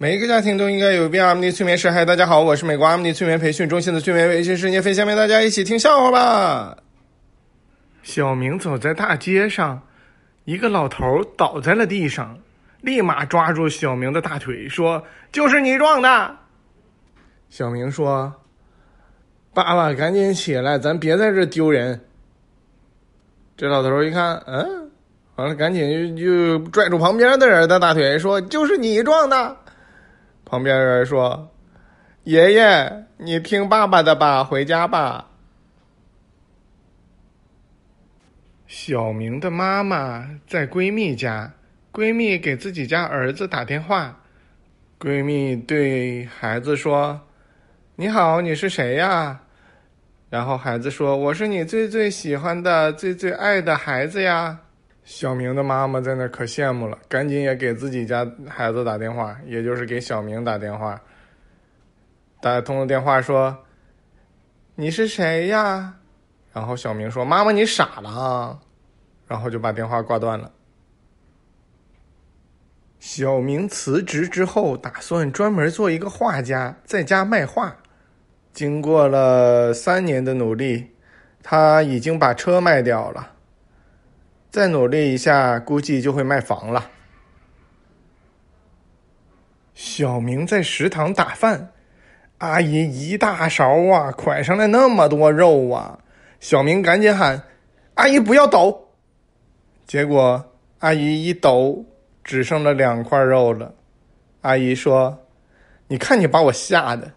每一个家庭都应该有一遍阿米尼催眠师。嗨，大家好，我是美国阿米尼催眠培训中心的催眠微信师聂飞，下面大家一起听笑话吧。小明走在大街上，一个老头倒在了地上，立马抓住小明的大腿说：“就是你撞的。”小明说：“爸爸，赶紧起来，咱别在这丢人。”这老头一看，嗯，完了，赶紧就就拽住旁边的人的大腿说：“就是你撞的。”旁边人说：“爷爷，你听爸爸的吧，回家吧。”小明的妈妈在闺蜜家，闺蜜给自己家儿子打电话，闺蜜对孩子说：“你好，你是谁呀？”然后孩子说：“我是你最最喜欢的、最最爱的孩子呀。”小明的妈妈在那可羡慕了，赶紧也给自己家孩子打电话，也就是给小明打电话。打通了电话说：“你是谁呀？”然后小明说：“妈妈，你傻了。”然后就把电话挂断了。小明辞职之后，打算专门做一个画家，在家卖画。经过了三年的努力，他已经把车卖掉了。再努力一下，估计就会卖房了。小明在食堂打饭，阿姨一大勺啊，蒯上来那么多肉啊！小明赶紧喊：“阿姨不要抖！”结果阿姨一抖，只剩了两块肉了。阿姨说：“你看你把我吓的。”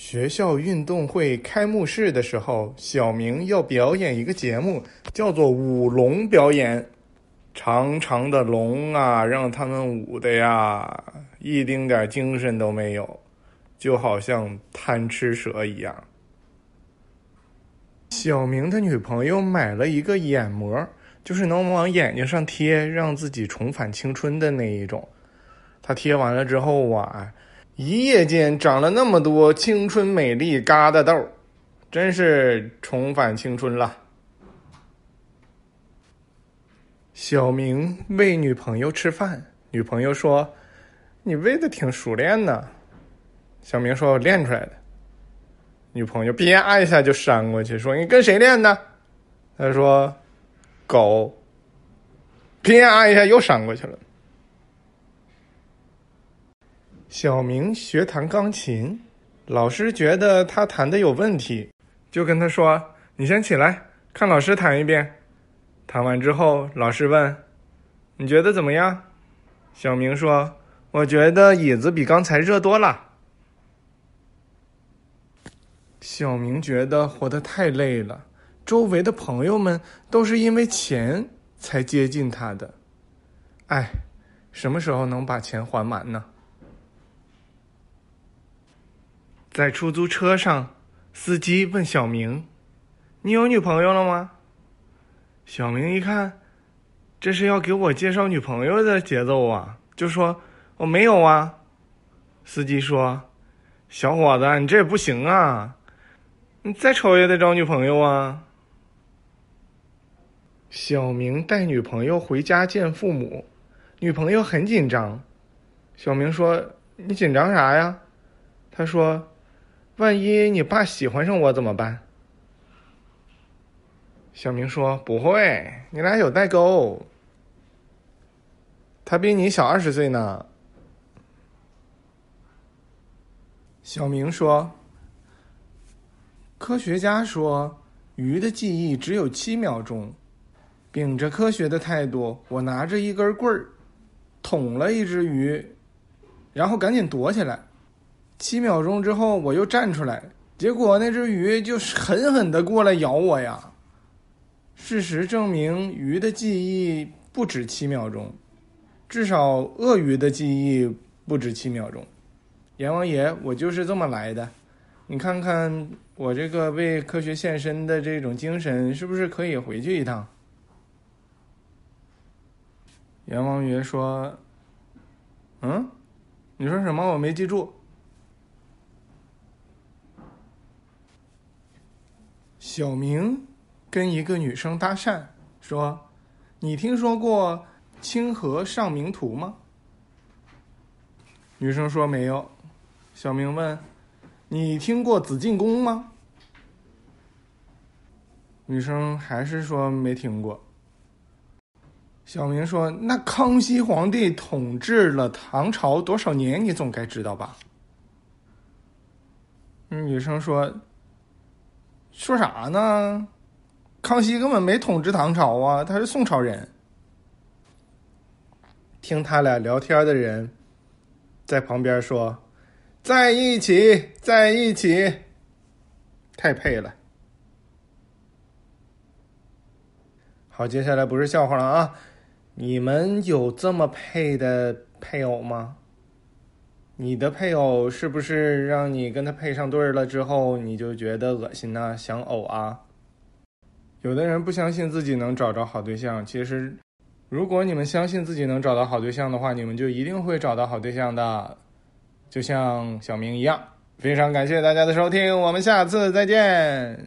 学校运动会开幕式的时候，小明要表演一个节目，叫做舞龙表演。长长的龙啊，让他们舞的呀，一丁点精神都没有，就好像贪吃蛇一样。小明的女朋友买了一个眼膜，就是能往眼睛上贴，让自己重返青春的那一种。他贴完了之后啊。一夜间长了那么多青春美丽疙瘩痘，真是重返青春了。小明喂女朋友吃饭，女朋友说：“你喂的挺熟练呢。”小明说：“我练出来的。”女朋友啪一下就扇过去，说：“你跟谁练的？”他说：“狗。”啪一下又扇过去了。小明学弹钢琴，老师觉得他弹的有问题，就跟他说：“你先起来，看老师弹一遍。”弹完之后，老师问：“你觉得怎么样？”小明说：“我觉得椅子比刚才热多了。”小明觉得活得太累了，周围的朋友们都是因为钱才接近他的。哎，什么时候能把钱还完呢？在出租车上，司机问小明：“你有女朋友了吗？”小明一看，这是要给我介绍女朋友的节奏啊，就说：“我没有啊。”司机说：“小伙子，你这也不行啊，你再丑也得找女朋友啊。”小明带女朋友回家见父母，女朋友很紧张。小明说：“你紧张啥呀？”他说。万一你爸喜欢上我怎么办？小明说：“不会，你俩有代沟。他比你小二十岁呢。”小明说：“科学家说，鱼的记忆只有七秒钟。秉着科学的态度，我拿着一根棍儿，捅了一只鱼，然后赶紧躲起来。”七秒钟之后，我又站出来，结果那只鱼就是狠狠的过来咬我呀。事实证明，鱼的记忆不止七秒钟，至少鳄鱼的记忆不止七秒钟。阎王爷，我就是这么来的，你看看我这个为科学献身的这种精神，是不是可以回去一趟？阎王爷说：“嗯，你说什么？我没记住。”小明跟一个女生搭讪，说：“你听说过清河上明图吗？”女生说没有。小明问：“你听过紫禁宫吗？”女生还是说没听过。小明说：“那康熙皇帝统治了唐朝多少年？你总该知道吧？”女生说：“说啥呢？康熙根本没统治唐朝啊，他是宋朝人。”听他俩聊天的人在旁边说：“在一起，在一起，太配了。”好，接下来不是笑话了啊！你们有这么配的配偶吗？你的配偶是不是让你跟他配上对儿了之后，你就觉得恶心呐，想呕啊？有的人不相信自己能找着好对象，其实，如果你们相信自己能找到好对象的话，你们就一定会找到好对象的，就像小明一样。非常感谢大家的收听，我们下次再见。